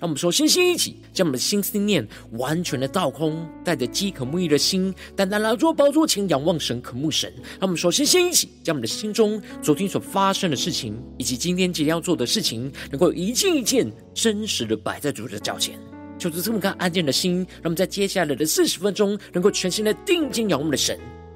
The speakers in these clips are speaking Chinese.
让我们说，先先一起将我们的心思念完全的倒空，带着饥渴慕义的心，单单来到宝座前仰望神、渴慕神。让我们说，先先一起将我们的心中昨天所发生的事情，以及今天即将要做的事情，能够一件一件真实的摆在主的脚前，求主这么看安静的心，让我们在接下来的四十分钟，能够全心的定睛仰望我们的神。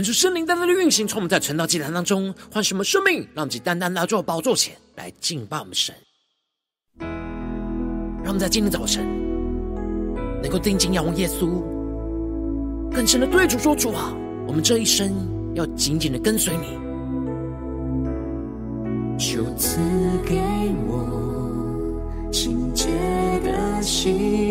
恳求圣灵单单的运行，从我们在晨祷祭坛当中唤什么生命，让我们单单来到宝座前来敬拜我们神。让我们在今天早晨能够定睛仰望耶稣，更深的对主说：“主啊，我们这一生要紧紧的跟随你。”就赐给我清洁的心，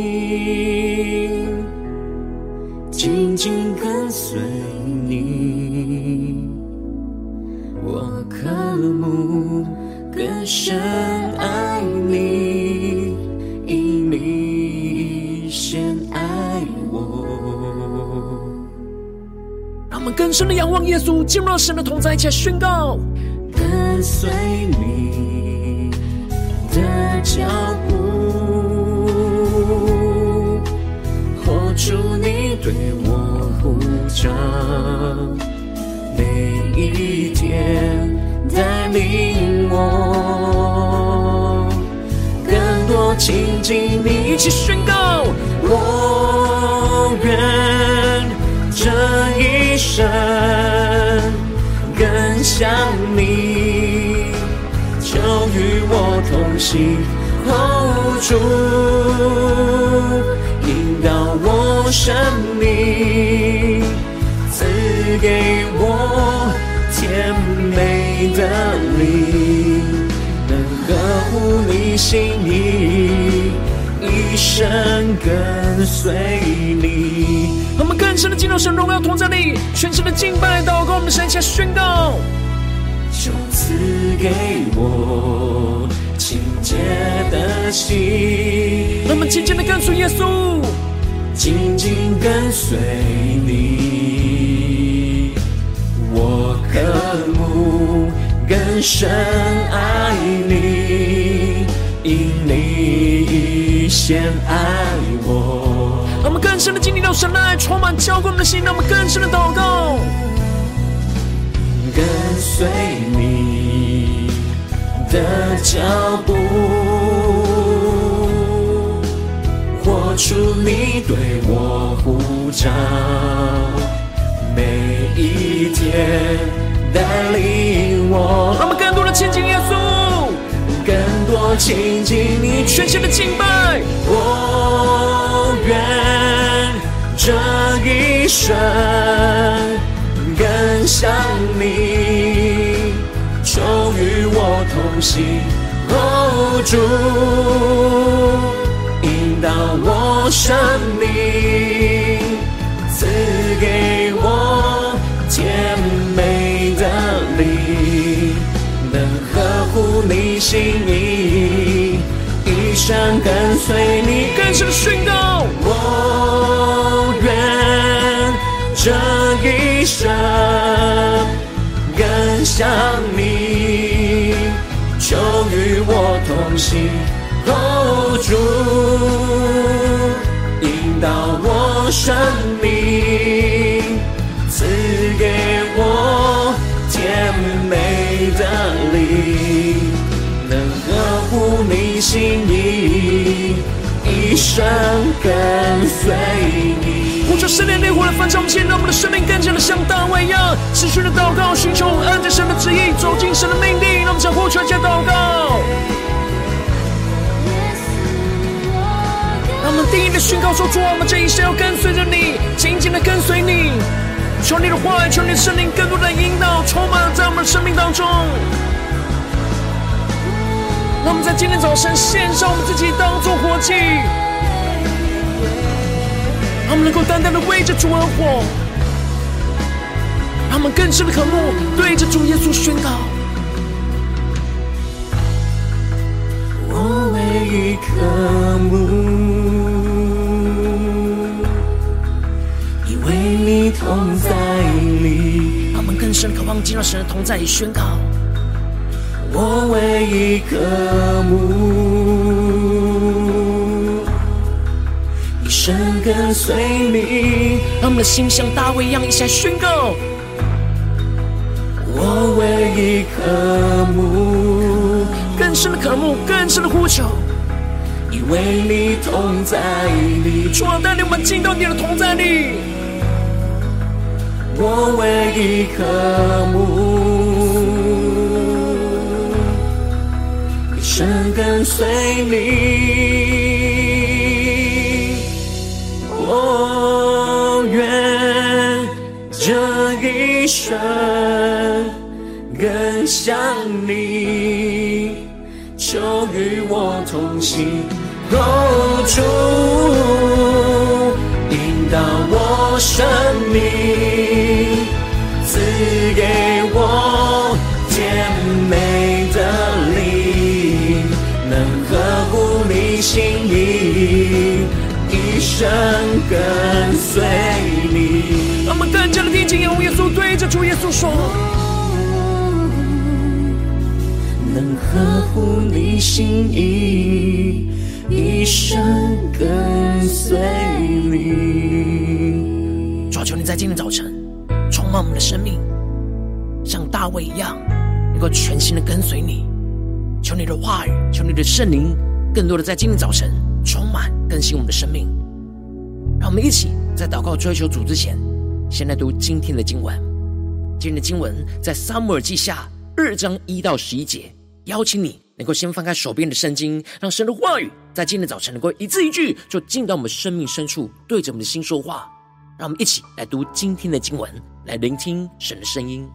爱我。让我们更深的仰望耶稣，进入到神的同在，一起来宣告：跟随你的脚步，活出你对我呼召，每一天带领我亲近你，一起宣告。我愿这一生更像你，就与我同行，后主引导我生命，赐给我甜美的灵，乎你心意，一生跟随你。我们更深的进入神荣耀同在里，全身的敬拜祷告，我们神下宣告，就赐给我清洁的心。让我们紧紧的跟随耶稣，紧紧跟随你，我渴慕更深爱你，因你先爱我。让我们更深的经历到神的爱，充满浇灌我们的心，让我们更深的祷告，跟随你的脚步，活出你对我呼召，每一天带领我。让我们更多的亲近耶稣，更多亲近你，全新的敬拜。我愿这一生更像你，就与我同行，哦，主引导我生命，心意，一生跟随你。更深的宣告，我愿这一生更像与我同行，哦，主引导我生命，心意，一生跟随你。呼求圣灵烈火来焚烧我们，让我们的生命更加的像大卫一样，持续的祷告，寻求按着神的旨意，走进神的命定。让我们向呼求加祷告，让我们定义的宣告说：主，我们这一生要跟随着你，紧紧的跟随你。求你的话语，求你的圣灵更多的引导，充满在我们的生命当中。让我们在今天早晨献上我们自己，当作火祭。让我们能够单单的为着主而活，让我们更深的渴慕，对着主耶稣宣告：我唯一渴慕，以为你同在里。让我们更深的渴望进入神的同在与宣告：我唯一渴慕。一生跟随你，让我们的心像大卫一样，一起来宣告。我唯一渴慕，更深的渴慕，更深的呼求，因为你同在里。主啊，带领我们进到你的同在里。我唯一渴慕，生跟随你。我愿这一生更像你，求与我同行，哦，主引导我生命，赐给我你心意。一生跟随你，让我们更加的贴近耶稣，对着主耶稣说：能合乎你心意，一生跟随你。主啊，求你在今天早晨充满我们的生命，像大卫一样，能够全心的跟随你。求你的话语，求你的圣灵，更多的在今天早晨充满更新我们的生命。让我们一起在祷告追求主之前，先来读今天的经文。今天的经文在撒母耳记下二章一到十一节。邀请你能够先翻开手边的圣经，让神的话语在今天早晨能够一字一句就进到我们生命深处，对着我们的心说话。让我们一起来读今天的经文，来聆听神的声音。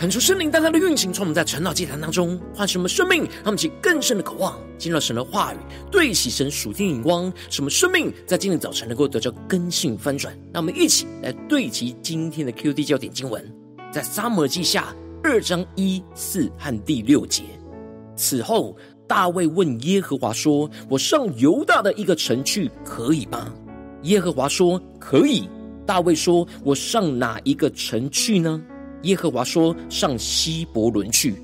恳求圣灵单单的运行，从我们在晨祷祭坛当中唤醒我们生命，让我们起更深的渴望，进入神的话语，对齐神属天眼光，使我们生命在今天早晨能够得到更新翻转。让我们一起来对齐今天的 QD 焦点经文，在撒母耳记下二章一四和第六节。此后，大卫问耶和华说：“我上犹大的一个城去，可以吗？”耶和华说：“可以。”大卫说：“我上哪一个城去呢？”耶和华说：“上希伯伦去。”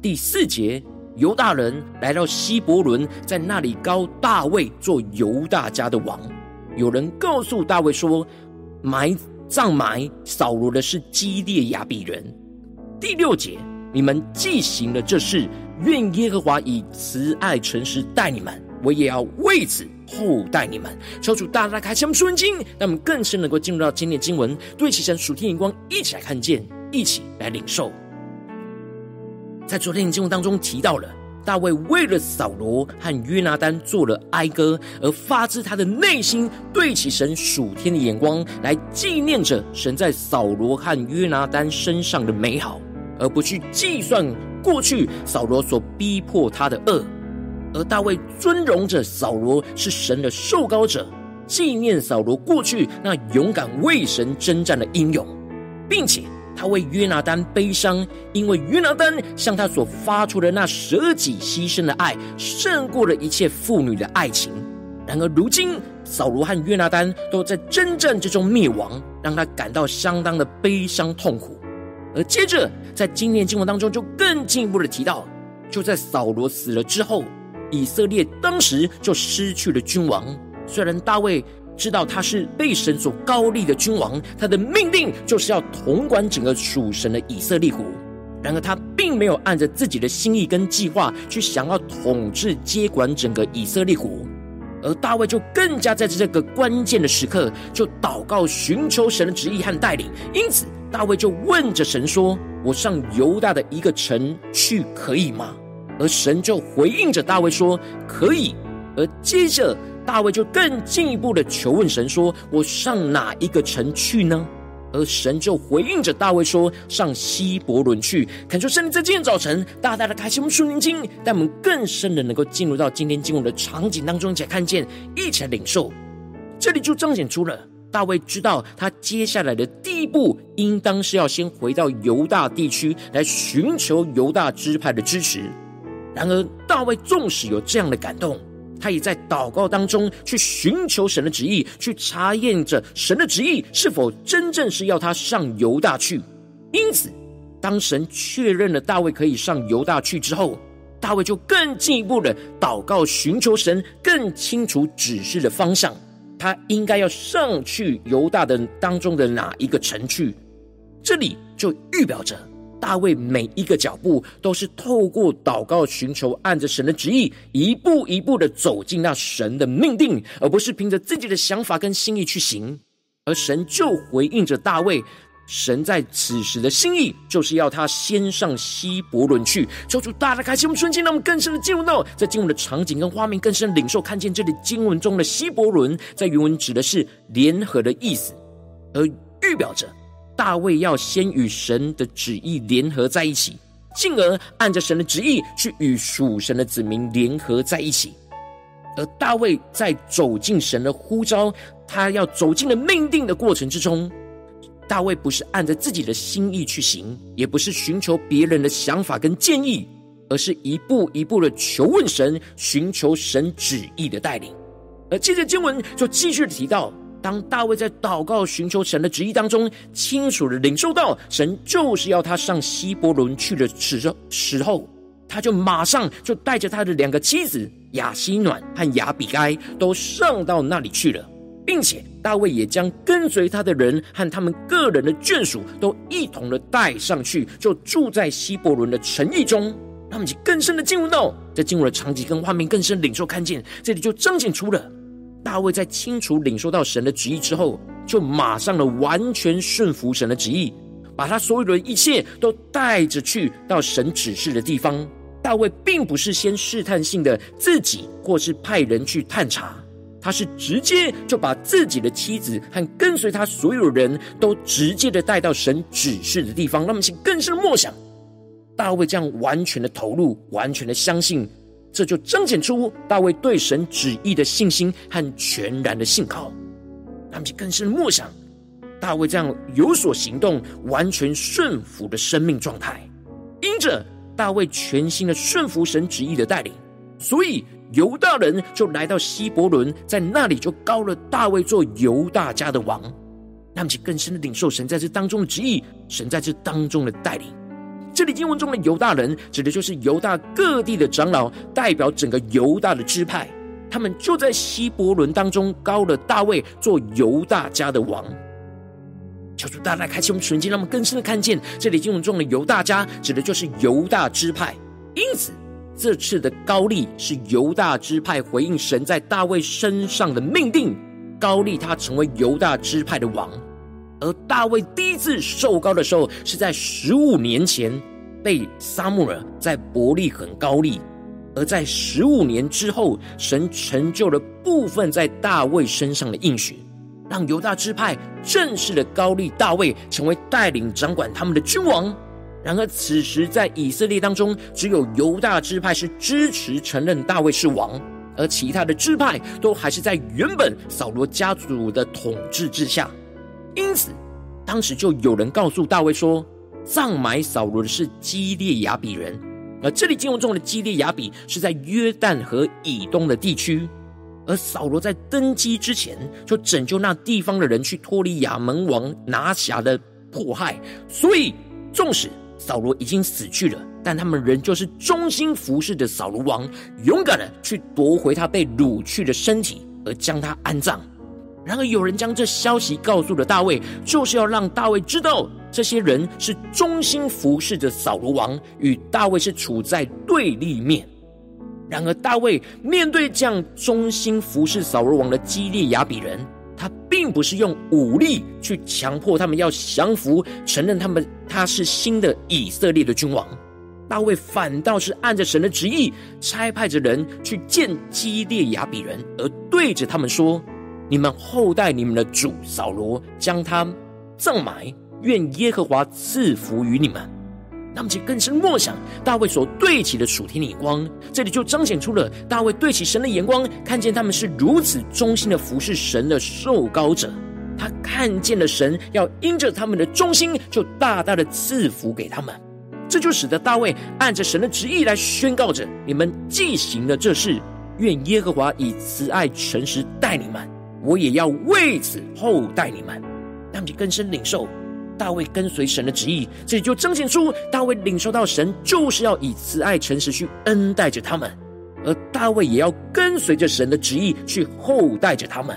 第四节，犹大人来到希伯伦，在那里膏大卫做犹大家的王。有人告诉大卫说：“埋葬埋扫罗的是基列雅比人。”第六节，你们既行了这事，愿耶和华以慈爱诚实待你们，我也要为此厚待你们。求主大大开启我们经，让我们更深能够进入到今天的经文，对齐神属天眼光，一起来看见。一起来领受，在昨天的经文当中提到了大卫为了扫罗和约拿单做了哀歌，而发自他的内心对起神属天的眼光，来纪念着神在扫罗和约拿单身上的美好，而不去计算过去扫罗所逼迫他的恶。而大卫尊荣着扫罗是神的受膏者，纪念扫罗过去那勇敢为神征战的英勇，并且。他为约拿单悲伤，因为约拿单向他所发出的那舍己牺牲的爱，胜过了一切妇女的爱情。然而如今扫罗和约拿单都在征战之中灭亡，让他感到相当的悲伤痛苦。而接着在今天经文当中，就更进一步的提到，就在扫罗死了之后，以色列当时就失去了君王。虽然大卫。知道他是被神所膏立的君王，他的命令就是要统管整个属神的以色列国。然而他并没有按着自己的心意跟计划去想要统治接管整个以色列国，而大卫就更加在这个关键的时刻就祷告寻求神的旨意和带领。因此大卫就问着神说：“我上犹大的一个城去可以吗？”而神就回应着大卫说：“可以。”而接着。大卫就更进一步的求问神说：“我上哪一个城去呢？”而神就回应着大卫说：“上希伯伦去。”恳求圣灵在今天早晨大大的开启我们属灵经，带我们更深的能够进入到今天经文的场景当中，一起来看见，一起来领受。这里就彰显出了大卫知道他接下来的第一步，应当是要先回到犹大地区来寻求犹大支派的支持。然而，大卫纵使有这样的感动。他也在祷告当中去寻求神的旨意，去查验着神的旨意是否真正是要他上犹大去。因此，当神确认了大卫可以上犹大去之后，大卫就更进一步的祷告，寻求神更清楚指示的方向。他应该要上去犹大的当中的哪一个城去？这里就预表着。大卫每一个脚步都是透过祷告寻求，按着神的旨意，一步一步的走进那神的命定，而不是凭着自己的想法跟心意去行。而神就回应着大卫，神在此时的心意就是要他先上希伯伦去。求主大大开心我们瞬间，让我们更深的进入到在经文的场景跟画面，更深领受看见这里经文中的希伯伦，在原文指的是联合的意思，而预表着。大卫要先与神的旨意联合在一起，进而按着神的旨意去与属神的子民联合在一起。而大卫在走进神的呼召，他要走进了命定的过程之中，大卫不是按着自己的心意去行，也不是寻求别人的想法跟建议，而是一步一步的求问神，寻求神旨意的带领。而接着经文就继续提到。当大卫在祷告寻求神的旨意当中，清楚的领受到神就是要他上希伯伦去的时时候，他就马上就带着他的两个妻子亚希暖和亚比该都上到那里去了，并且大卫也将跟随他的人和他们个人的眷属都一同的带上去，就住在希伯伦的城邑中。他们就更深的进入到在进入的场景跟画面更深领受看见，这里就彰显出了。大卫在清楚领受到神的旨意之后，就马上的完全顺服神的旨意，把他所有的一切都带着去到神指示的地方。大卫并不是先试探性的自己，或是派人去探查，他是直接就把自己的妻子和跟随他所有人都直接的带到神指示的地方。那么，请更深默想，大卫这样完全的投入，完全的相信，这就彰显出大卫对神旨意的信心和全然的信靠。他们就更深默想，大卫这样有所行动、完全顺服的生命状态，因着大卫全心的顺服神旨意的带领，所以。犹大人就来到希伯伦，在那里就膏了大卫做犹大家的王。他们就更深的领受神在这当中的旨意，神在这当中的带领。这里经文中的犹大人，指的就是犹大各地的长老，代表整个犹大的支派。他们就在希伯伦当中膏了大卫做犹大家的王。求主大大开启我们纯净，让我们更深的看见，这里经文中的犹大家，指的就是犹大支派。因此。这次的膏立是犹大支派回应神在大卫身上的命定，膏立他成为犹大支派的王。而大卫第一次受膏的时候，是在十五年前被撒母耳在伯利恒膏立；而在十五年之后，神成就了部分在大卫身上的应许，让犹大支派正式的膏立大卫成为带领掌管他们的君王。然而，此时在以色列当中，只有犹大支派是支持承认大卫是王，而其他的支派都还是在原本扫罗家族的统治之下。因此，当时就有人告诉大卫说，葬埋扫罗的是基列雅比人。而这里经文中的基列雅比是在约旦河以东的地区，而扫罗在登基之前就拯救那地方的人，去脱离亚扪王拿辖的迫害，所以纵使。扫罗已经死去了，但他们仍旧是忠心服侍的扫罗王，勇敢的去夺回他被掳去的身体，而将他安葬。然而，有人将这消息告诉了大卫，就是要让大卫知道，这些人是忠心服侍的扫罗王，与大卫是处在对立面。然而，大卫面对这样忠心服侍扫罗王的基列雅比人。他并不是用武力去强迫他们要降服，承认他们他是新的以色列的君王。大卫反倒是按着神的旨意，差派着人去见基列雅比人，而对着他们说：“你们后代你们的主扫罗，将他葬埋，愿耶和华赐福于你们。”那么，就更深默想大卫所对齐的属天的眼光，这里就彰显出了大卫对齐神的眼光，看见他们是如此忠心的服侍神的受膏者。他看见了神要因着他们的忠心，就大大的赐福给他们。这就使得大卫按着神的旨意来宣告着：你们既行了这事，愿耶和华以慈爱诚实待你们，我也要为此厚待你们。那么，就更深领受。大卫跟随神的旨意，这里就彰显出大卫领受到神就是要以慈爱诚实去恩待着他们，而大卫也要跟随着神的旨意去厚待着他们。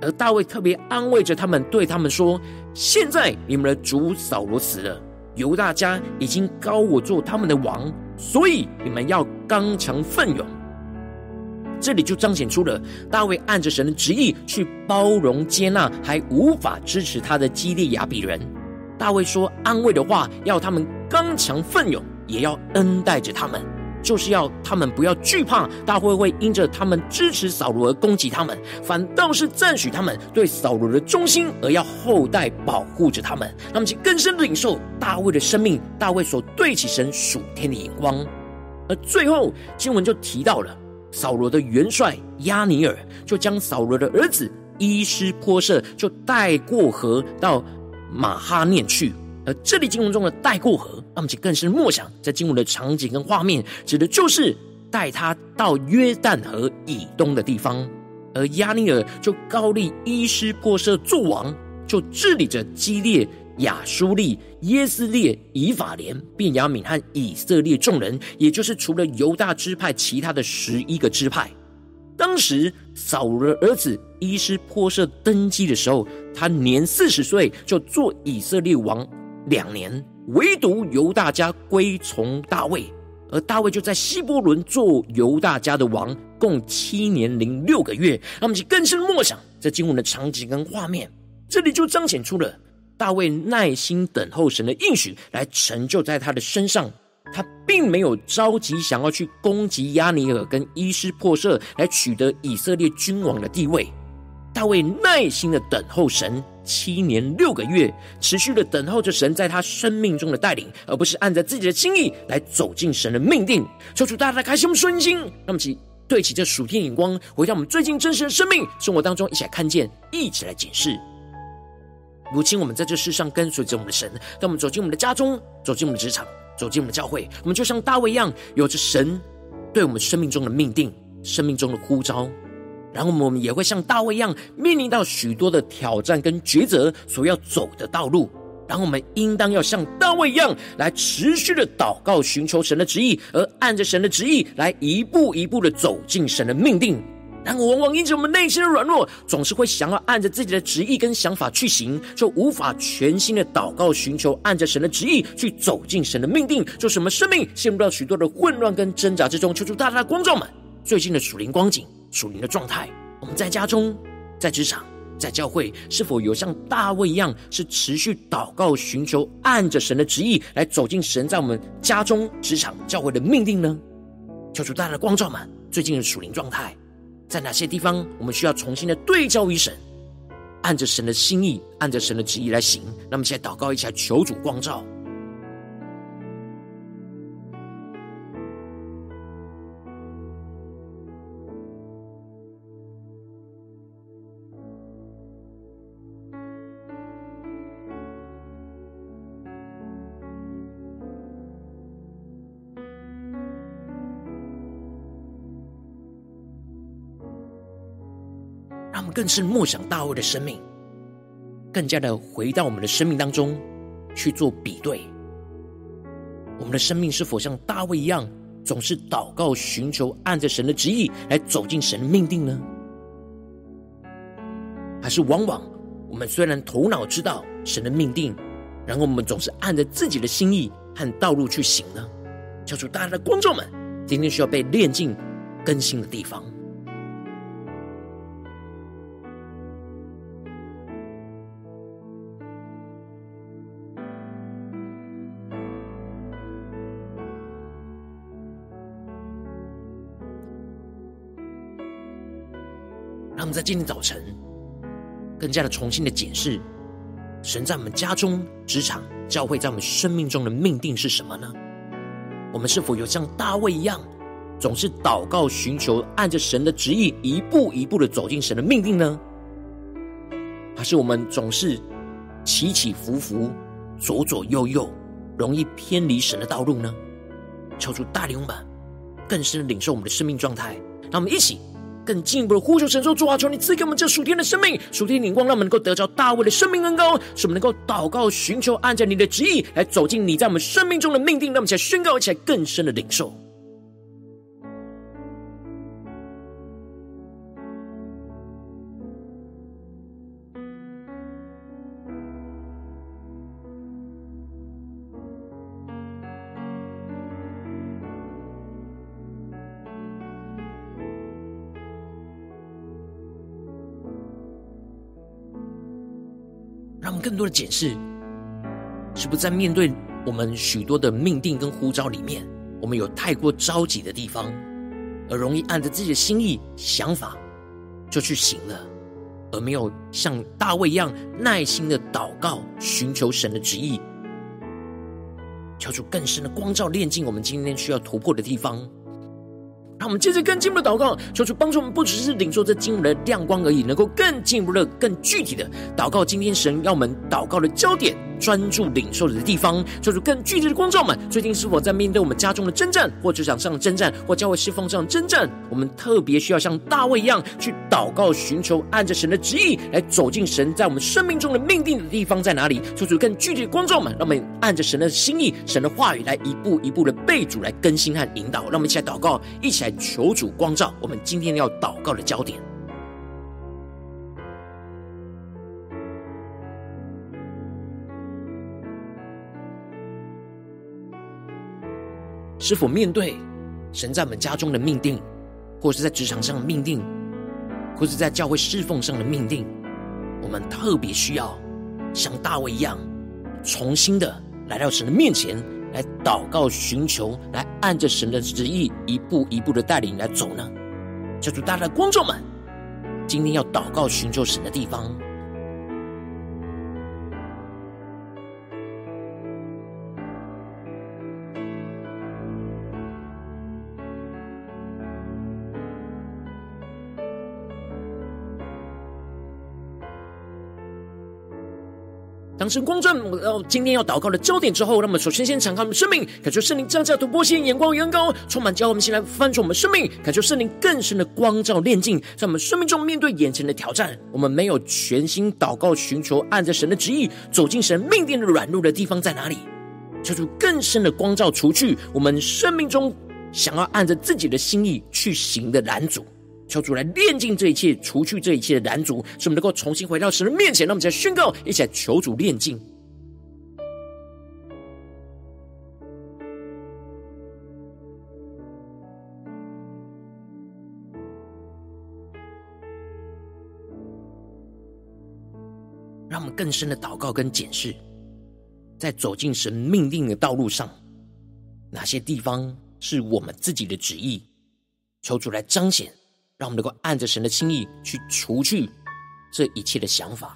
而大卫特别安慰着他们，对他们说：“现在你们的主扫罗死了，犹大家已经高我做他们的王，所以你们要刚强奋勇。”这里就彰显出了大卫按着神的旨意去包容接纳还无法支持他的基列亚比人。大卫说安慰的话，要他们刚强奋勇，也要恩待着他们，就是要他们不要惧怕大卫会因着他们支持扫罗而攻击他们，反倒是赞许他们对扫罗的忠心，而要厚待保护着他们。那么，请更深的领受大卫的生命，大卫所对起神属天的眼光。而最后经文就提到了扫罗的元帅押尼尔，就将扫罗的儿子伊施波设就带过河到。马哈念去，而这里经文中的带过河，让我们更深默想，在经文的场景跟画面，指的就是带他到约旦河以东的地方。而押尼尔就膏立伊施波设作王，就治理着基列、亚书利、耶斯列、以法莲、便雅悯和以色列众人，也就是除了犹大支派其他的十一个支派。当时扫罗儿子伊施波设登基的时候，他年四十岁，就做以色列王两年，唯独犹大家归从大卫，而大卫就在希伯伦做犹大家的王，共七年零六个月。让我们去更深默想这经文的场景跟画面，这里就彰显出了大卫耐心等候神的应许来成就在他的身上，他并没有着急想要去攻击押尼珥跟伊施波设，来取得以色列君王的地位。大卫耐心的等候神七年六个月，持续的等候着神在他生命中的带领，而不是按着自己的心意来走进神的命定。求主大大开心我们顺心，那么起对齐这属天眼光，回到我们最近真实的生命生活当中，一起来看见，一起来检视。如今我们在这世上跟随着我们的神，当我们走进我们的家中，走进我们的职场，走进我们的教会，我们就像大卫一样，有着神对我们生命中的命定，生命中的呼召。然后我们也会像大卫一样，面临到许多的挑战跟抉择所要走的道路。然后我们应当要像大卫一样，来持续的祷告，寻求神的旨意，而按着神的旨意来一步一步的走进神的命定。然而，往往因着我们内心的软弱，总是会想要按着自己的旨意跟想法去行，就无法全心的祷告，寻求按着神的旨意去走进神的命定，就使我们生命陷入到许多的混乱跟挣扎之中。求主大大的光照们最近的属灵光景。属灵的状态，我们在家中、在职场、在教会，是否有像大卫一样，是持续祷告、寻求，按着神的旨意来走进神在我们家中、职场、教会的命定呢？求主大大的光照们，最近的属灵状态，在哪些地方我们需要重新的对照于神，按着神的心意，按着神的旨意来行？那么，现在祷告一下，求主光照。更是默想大卫的生命，更加的回到我们的生命当中去做比对。我们的生命是否像大卫一样，总是祷告寻求，按着神的旨意来走进神的命定呢？还是往往我们虽然头脑知道神的命定，然后我们总是按着自己的心意和道路去行呢？求主大家的观众们，今天需要被炼净更新的地方。们在今天早晨，更加的重新的检视，神在我们家中、职场、教会，在我们生命中的命定是什么呢？我们是否有像大卫一样，总是祷告、寻求，按着神的旨意，一步一步的走进神的命定呢？还是我们总是起起伏伏、左左右右，容易偏离神的道路呢？求主带领我们更深的领受我们的生命状态，让我们一起。更进一步的呼求神说：主啊，求你赐给我们这属天的生命、属天的灵光，让我们能够得着大卫的生命恩膏，使我们能够祷告、寻求，按照你的旨意来走进你在我们生命中的命定。让我们一起来宣告，一起来更深的领受。更多的检视，是不是在面对我们许多的命定跟呼召里面，我们有太过着急的地方，而容易按着自己的心意、想法就去行了，而没有像大卫一样耐心的祷告，寻求神的旨意，求出更深的光照，炼进我们今天需要突破的地方。让我们接着更进一步的祷告，求主帮助我们，不只是领受这经文的亮光而已，能够更进一步的、更具体的祷告。今天神要我们祷告的焦点。专注领受的地方，做出更具体的光照们。最近是否在面对我们家中的征战，或职场上的征战，或教会侍奉上的征战？我们特别需要像大卫一样去祷告、寻求，按着神的旨意来走进神在我们生命中的命定的地方在哪里？做出更具体的光照们，让我们按着神的心意、神的话语来一步一步的被主来更新和引导。让我们一起来祷告，一起来求主光照我们今天要祷告的焦点。是否面对神在我们家中的命定，或是在职场上的命定，或是在教会侍奉上的命定，我们特别需要像大卫一样，重新的来到神的面前，来祷告、寻求，来按着神的旨意一步一步的带领来走呢？求主，大家的观众们，今天要祷告、寻求神的地方。当神光照我们今天要祷告的焦点之后，让我们首先先敞开我们生命，感受圣灵降下突破性眼光远高，充满教我们先来翻转我们生命，感受圣灵更深的光照炼净，在我们生命中面对眼前的挑战，我们没有全心祷告寻求，按着神的旨意走进神命定的软弱的地方在哪里？求主更深的光照，除去我们生命中想要按着自己的心意去行的拦阻。求主来炼净这一切，除去这一切的拦阻，使我们能够重新回到神的面前。让我们再宣告，一起来求主炼净，让我们更深的祷告跟检视，在走进神命定的道路上，哪些地方是我们自己的旨意？求主来彰显。让我们能够按着神的心意去除去这一切的想法。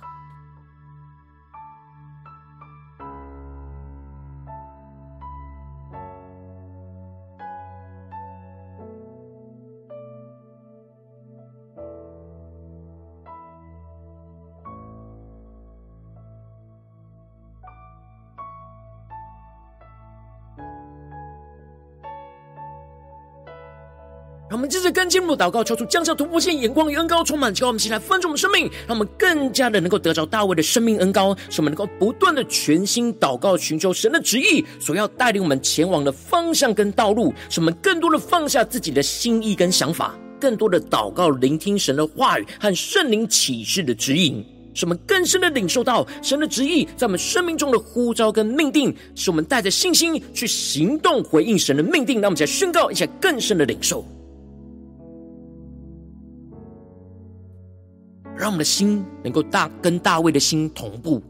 让我们接着跟进入祷告，求主降下突破性眼光与恩高，充满教我们起来分盛我们生命，让我们更加的能够得着大卫的生命恩膏，使我们能够不断的全心祷告，寻求神的旨意所要带领我们前往的方向跟道路，使我们更多的放下自己的心意跟想法，更多的祷告，聆听神的话语和圣灵启示的指引，使我们更深的领受到神的旨意在我们生命中的呼召跟命定，使我们带着信心去行动，回应神的命定。让我们再宣告一下更深的领受。让我们的心能够大跟大卫的心同步，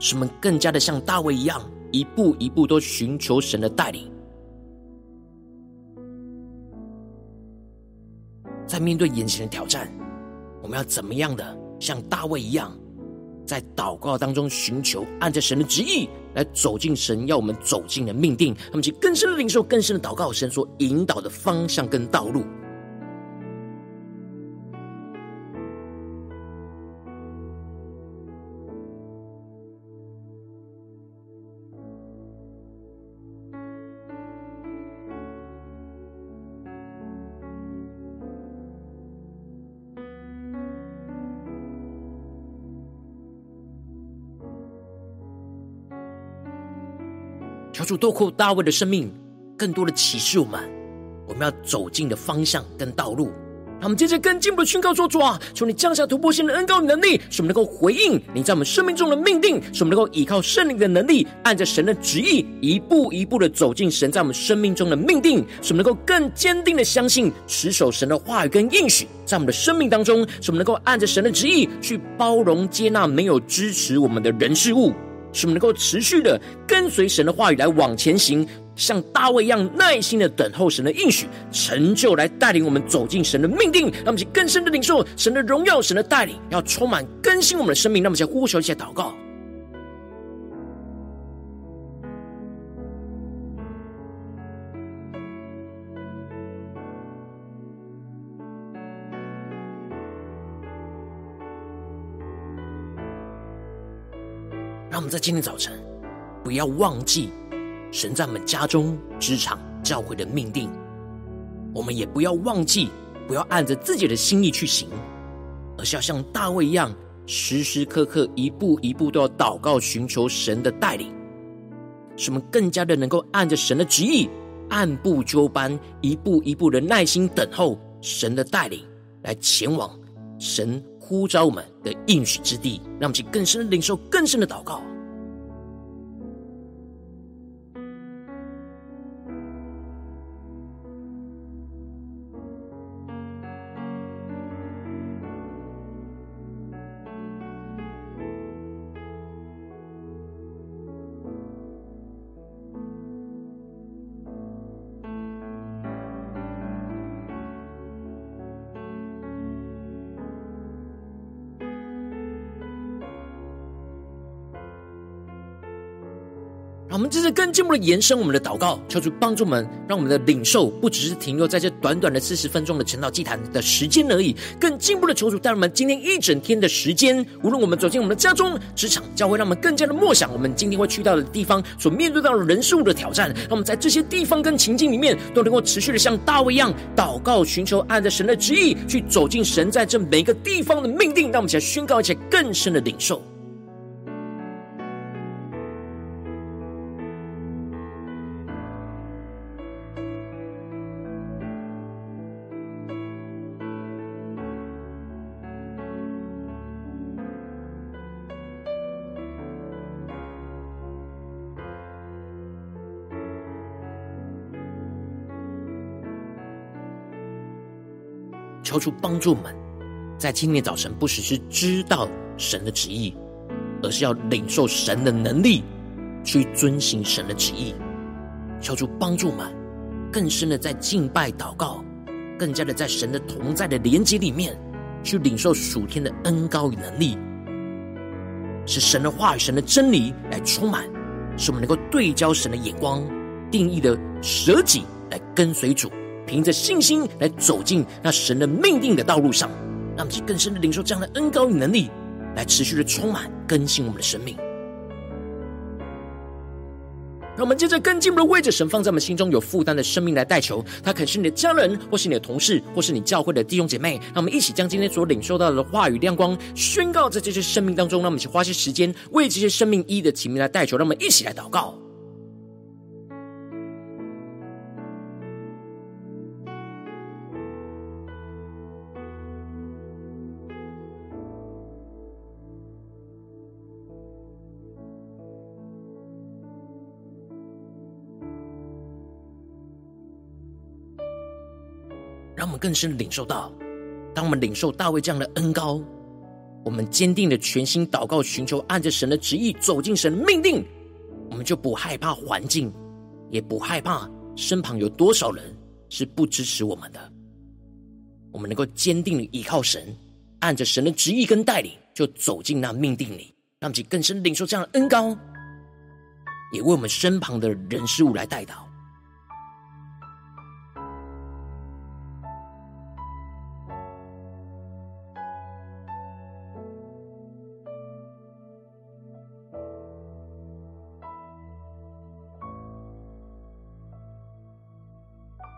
使我们更加的像大卫一样，一步一步都寻求神的带领。在面对眼前的挑战，我们要怎么样的像大卫一样，在祷告当中寻求，按着神的旨意来走进神要我们走进的命定，让我们去更深的领受、更深的祷告，神所引导的方向跟道路。主透过大卫的生命，更多的启示我们，我们要走进的方向跟道路。让我们接着更进一步的宣告说：主啊，求你降下突破性的恩膏与能力，使我们能够回应你在我们生命中的命定，使我们能够依靠圣灵的能力，按着神的旨意，一步一步的走进神在我们生命中的命定，使我们能够更坚定的相信，持守神的话语跟应许，在我们的生命当中，使我们能够按着神的旨意去包容接纳没有支持我们的人事物。使我们能够持续的跟随神的话语来往前行，像大卫一样耐心的等候神的应许成就，来带领我们走进神的命定。让我们去更深的领受神的荣耀、神的带领，要充满更新我们的生命。让我们先呼求一些祷告。在今天早晨，不要忘记神在我们家中、职场、教会的命定。我们也不要忘记，不要按着自己的心意去行，而是要像大卫一样，时时刻刻、一步一步都要祷告、寻求神的带领，使我们更加的能够按着神的旨意，按部就班、一步一步的耐心等候神的带领，来前往神呼召我们的应许之地，让我们去更深的领受、更深的祷告。我们这是更进一步的延伸我们的祷告，求主帮助我们，让我们的领受不只是停留在这短短的四十分钟的晨祷祭坛的时间而已，更进一步的求主带我们今天一整天的时间，无论我们走进我们的家中、职场、教会，让我们更加的默想我们今天会去到的地方所面对到的人事物的挑战，让我们在这些地方跟情境里面都能够持续的像大卫一样祷告，寻求按着神的旨意去走进神在这每个地方的命定，让我们一起来宣告，一些更深的领受。求主帮助我们，在今天早晨不只是知道神的旨意，而是要领受神的能力，去遵行神的旨意。求主帮助我们，更深的在敬拜祷告，更加的在神的同在的连接里面，去领受属天的恩膏与能力，使神的话语、神的真理来充满，使我们能够对焦神的眼光，定义的舍己来跟随主。凭着信心来走进那神的命定的道路上，让我们去更深的领受这样的恩膏与能力，来持续的充满更新我们的生命。让我们接着更进一步的为着神放在我们心中有负担的生命来代求，他可是你的家人，或是你的同事，或是你教会的弟兄姐妹。让我们一起将今天所领受到的话语亮光宣告在这些生命当中。让我们一起花些时间为这些生命一的提名来代求。让我们一起来祷告。更深领受到，当我们领受大卫这样的恩膏，我们坚定的全心祷告，寻求按着神的旨意走进神的命定，我们就不害怕环境，也不害怕身旁有多少人是不支持我们的。我们能够坚定的依靠神，按着神的旨意跟带领，就走进那命定里，让其更深领受这样的恩膏，也为我们身旁的人事物来代祷。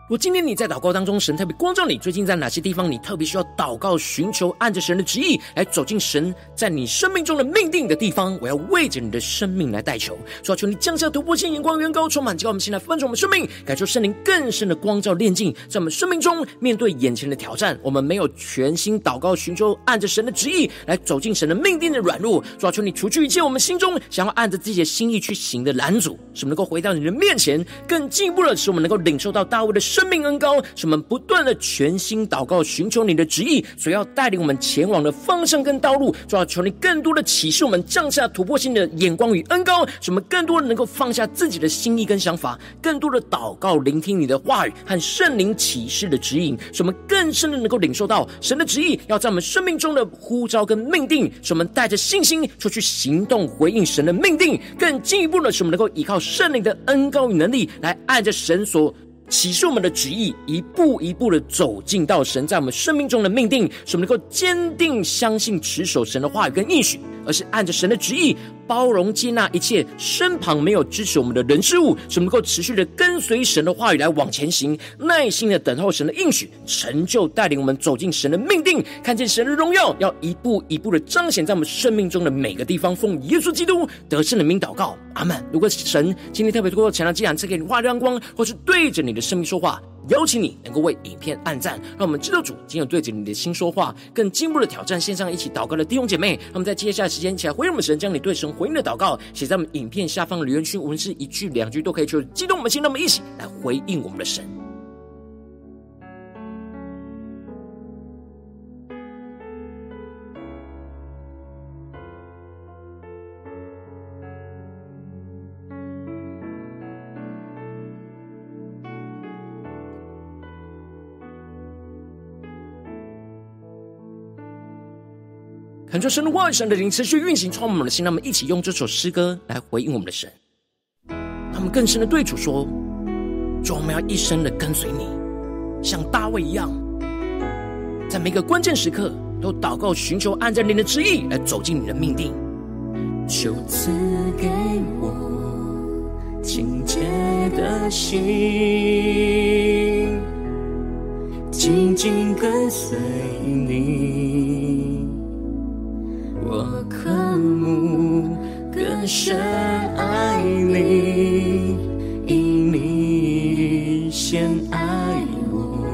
如今天你在祷告当中，神特别光照你，最近在哪些地方你特别需要祷告、寻求，按着神的旨意来走进神在你生命中的命定的地方，我要为着你的生命来代求，说求你降下突破性眼光、远高充满，叫我们现在分盛我们生命，感受圣灵更深的光照炼净，在我们生命中面对眼前的挑战，我们没有全心祷告、寻求，按着神的旨意来走进神的命定的软弱，说求你除去一切我们心中想要按着自己的心意去行的拦阻，使我们能够回到你的面前，更进一步的使我们能够领受到大卫的生命恩高，使我们不断的全心祷告，寻求你的旨意，所要带领我们前往的方向跟道路。主要求你更多的启示我们，降下突破性的眼光与恩高，使我们更多的能够放下自己的心意跟想法，更多的祷告，聆听你的话语和圣灵启示的指引，使我们更深的能够领受到神的旨意要在我们生命中的呼召跟命定，使我们带着信心出去行动，回应神的命定。更进一步的，使我们能够依靠圣灵的恩高与能力，来按着神所。启示我们的旨意，一步一步的走进到神在我们生命中的命定，使我们能够坚定相信、持守神的话语跟应许，而是按着神的旨意。包容接纳一切身旁没有支持我们的人事物，只能够持续的跟随神的话语来往前行，耐心的等候神的应许成就，带领我们走进神的命定，看见神的荣耀，要一步一步的彰显在我们生命中的每个地方。奉耶稣基督得胜的名祷告，阿门。如果神今天特别透过前两祭坛赐给你话语亮光，或是对着你的生命说话。邀请你能够为影片按赞，让我们知道主今天对着你的心说话，更进一步的挑战线上一起祷告的弟兄姐妹。那么在接下来时间一起来回应我们神，将你对神回应的祷告写在我们影片下方的留言区，无论是一句两句都可以，就激动我们心，那么一起来回应我们的神。恳求神的话语、神的灵持续运行，充满我们的心。让我们一起用这首诗歌来回应我们的神。他们更深的对主说：主，我们要一生的跟随你，像大卫一样，在每个关键时刻都祷告、寻求按着你的旨意来走进你的命定。求赐给我清洁的心，紧紧跟随你。我渴慕更深爱你，因你先爱我。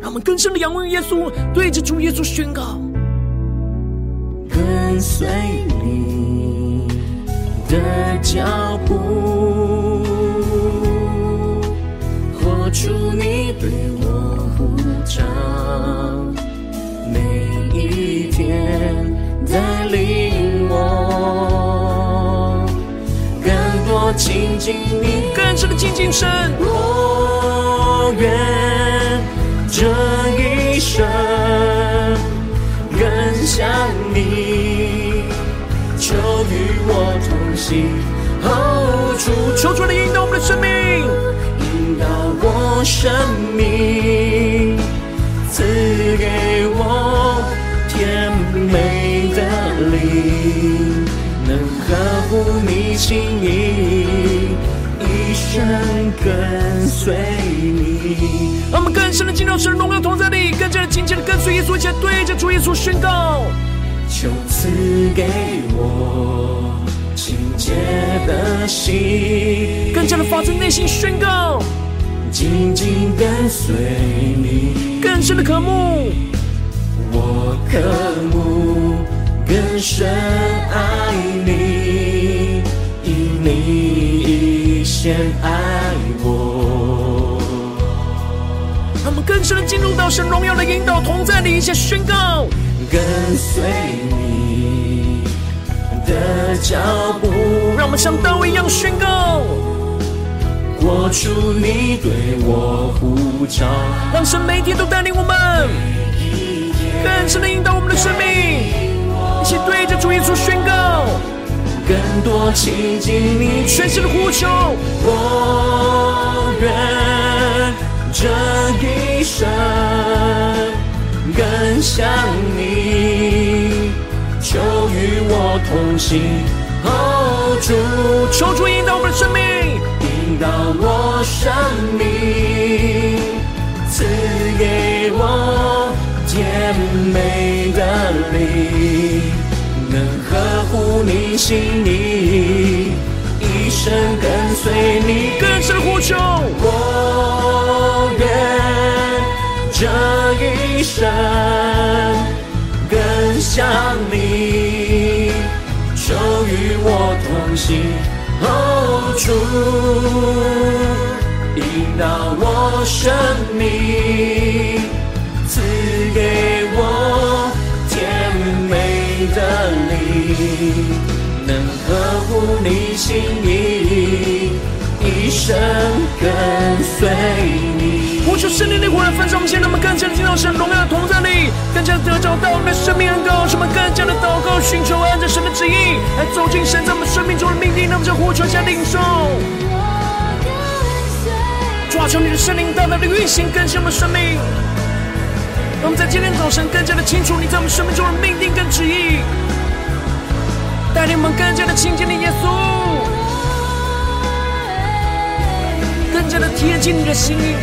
让我们更深的仰望耶稣，对着主耶稣宣告。跟随你的脚步，活出你对我呼召，天带领我更多亲近你，更深的亲近神。我愿这一生。更像你，求与我同行。哦，主，求主来引导我们的生命，引导我生命，赐给我的灵，能合乎你心意，一生跟随你。让我们更深的进入神荣耀同在里，更加的紧紧的跟随耶稣，一起对着主耶稣宣告：求赐给我清洁的心，更加的发自内心宣告，紧紧跟随你，更深的渴慕，我渴慕更深爱你，因你先爱我。他们更深的进入到神荣耀的引导同在里，一起宣告：跟随你的脚步。让我们像大卫一样宣告：活出你对我呼召。让神每天都带领我们，更深的引导我们的生命，一一起对着主耶稣宣告：更多亲近你，全心的呼求，我愿。这一生更像你，求与我同行。哦，主，求主引导我们的生命，引导我生命，赐给我甜美的灵，合乎你心意，一生跟随你。更深的呼求，我愿。这一生更像你，求与我同行。哦，主，引导我生命，赐给我甜美的灵，能合乎你心意，一生跟随你。呼求圣灵的火来焚烧我们，现在我们更加的进到神荣耀的同在里，更加得着到我们的生命恩膏，使我们更加的祷告寻求，按着神的旨意来走进神在我们生命中的命定。那么就呼求下领受，抓住你的圣灵大大的运行，更新我们生命。让我们在今天早晨更加的清楚你在我们生命中的命定跟旨意，带领我们更加的亲近你耶稣，更加的贴近你的心意。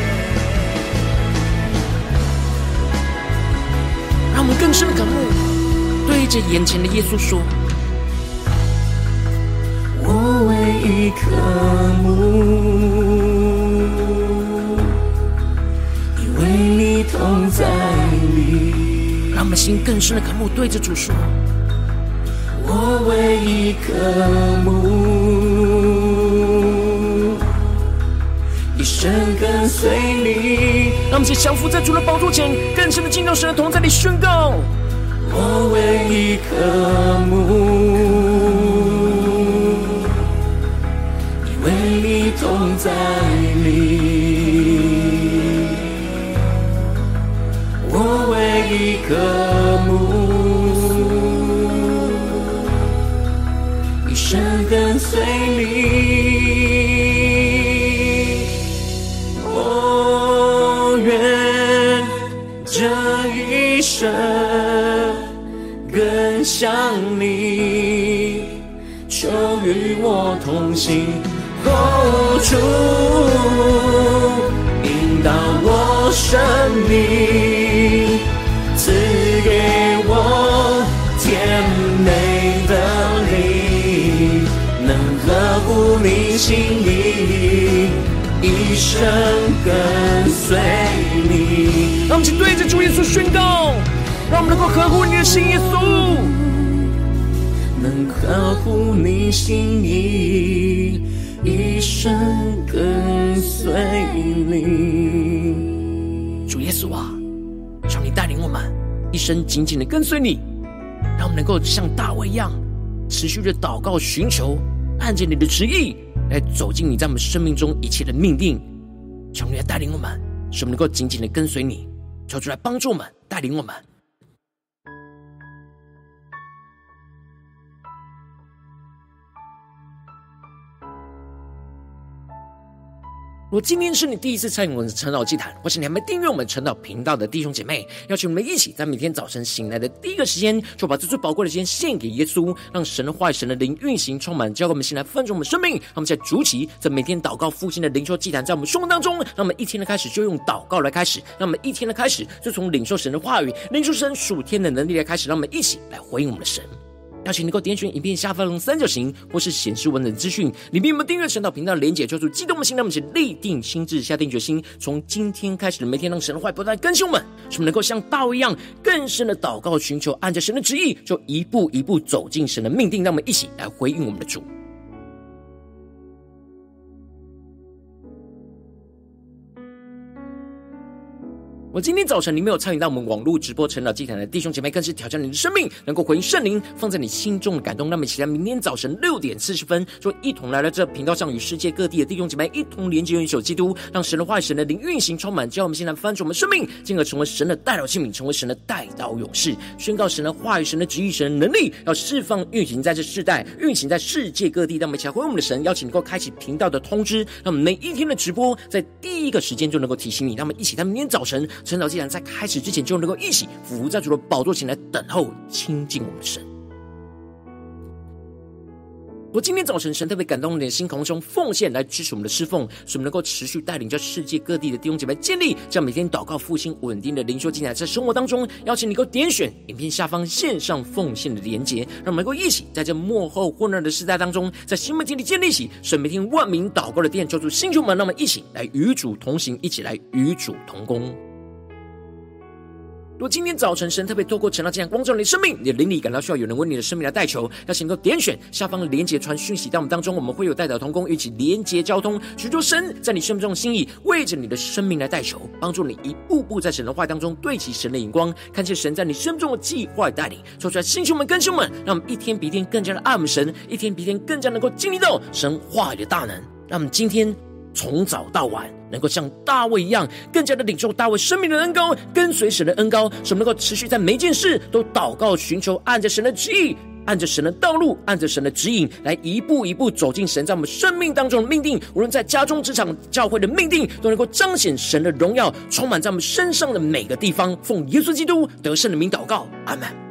让我们更深的感悟，对着眼前的耶稣说：“我唯一渴慕，因为你同在里。”让我们心更深的渴慕，对着主说：“我唯一渴慕。”一生跟随你，让我们一起降服在主的宝座前，更深的进到神的同在里宣告。我唯一渴慕，因为你同在里。我唯一随你，我愿这一生更像你。求与我同行，共处，引导我生命。心意，一生跟随你。让我们请对着主耶稣宣告，让我们能够合乎你的心，耶稣，能合乎你心意。一生跟随你，主耶稣啊，求你带领我们一生紧紧的跟随你，让我们能够像大卫一样，持续的祷告寻求，按着你的旨意来走进你在我们生命中一切的命定。求你来带领我们，使我们能够紧紧的跟随你。求主来帮助我们，带领我们。如果今天是你第一次参与我们的晨祷祭坛，或是你还没订阅我们晨祷频道的弟兄姐妹，邀请我们一起在每天早晨醒来的第一个时间，就把这最宝贵的时间献给耶稣，让神的话语、神的灵运行充满，教给我们醒来丰盛我们生命。让我们在主起，在每天祷告复兴的灵修祭坛，在我们生活当中，让我们一天的开始就用祷告来开始，让我们一天的开始就从领受神的话语、领受神属天的能力来开始，让我们一起来回应我们的神。邀请能够点选影片下方三角形，或是显示文字资讯里面有没有订阅神道频道连结，就是激动的心，让我们一起立定心智，下定决心，从今天开始每天，让神的话不断更新我们，使我们能够像道一样更深的祷告寻求，按着神的旨意，就一步一步走进神的命定。让我们一起来回应我们的主。我今天早晨，你没有参与到我们网络直播晨祷祭坛的弟兄姐妹，更是挑战你的生命，能。够回应圣灵放在你心中的感动。那么，期待明天早晨六点四十分，就一同来到这频道上，与世界各地的弟兄姐妹一同连接、联手基督，让神的话语、神的灵运行充满，叫我们现在翻转我们生命，进而成为神的代祷器皿，成为神的代祷勇士，宣告神的话语、神的旨意、神的能。力，要释放运行在这世代，运行在世界各地。让我们一起来回应我们的神，邀请能。够开启频道的通知，让我们每一天的直播在第一个时间就能。够提醒你。那么一起在明天早晨。晨祷既然在开始之前，就能够一起俯伏在主的宝座前来等候亲近我们的神。我今天早晨，神特别感动你的心，空中奉献来支持我们的侍奉，使我们能够持续带领着世界各地的弟兄姐妹建立这样每天祷告复兴稳定的灵修进来，在生活当中，邀请你能够点选影片下方线上奉献的连结，让我们能够一起在这幕后混乱的时代当中，在新门经历建立起神每天万名祷告的殿，求主星球们，让我们一起来与主同行，一起来与主同工。如果今天早晨神特别透过陈老这样光照你的生命，你的灵里感到需要有人为你的生命来代求，要请能够点选下方的连结传讯息到我们当中，我们会有代祷同工一起连结交通，寻求神在你生命中的心意，为着你的生命来代求，帮助你一步步在神的话当中对齐神的眼光，看见神在你生命中的计划带领，说出来，弟兄们、跟兄们，让我们一天比一天更加的爱我们神，一天比一天更加能够经历到神话语的大能，让我们今天。从早到晚，能够像大卫一样，更加的领受大卫生命的恩膏，跟随神的恩膏，使我们能够持续在每件事都祷告寻求，按着神的旨意，按着神的道路，按着神的指引，来一步一步走进神在我们生命当中的命定。无论在家中、职场、教会的命定，都能够彰显神的荣耀，充满在我们身上的每个地方。奉耶稣基督得胜的名祷告，阿门。